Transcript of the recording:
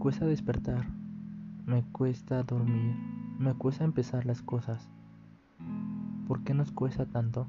Me cuesta despertar, me cuesta dormir, me cuesta empezar las cosas. ¿Por qué nos cuesta tanto?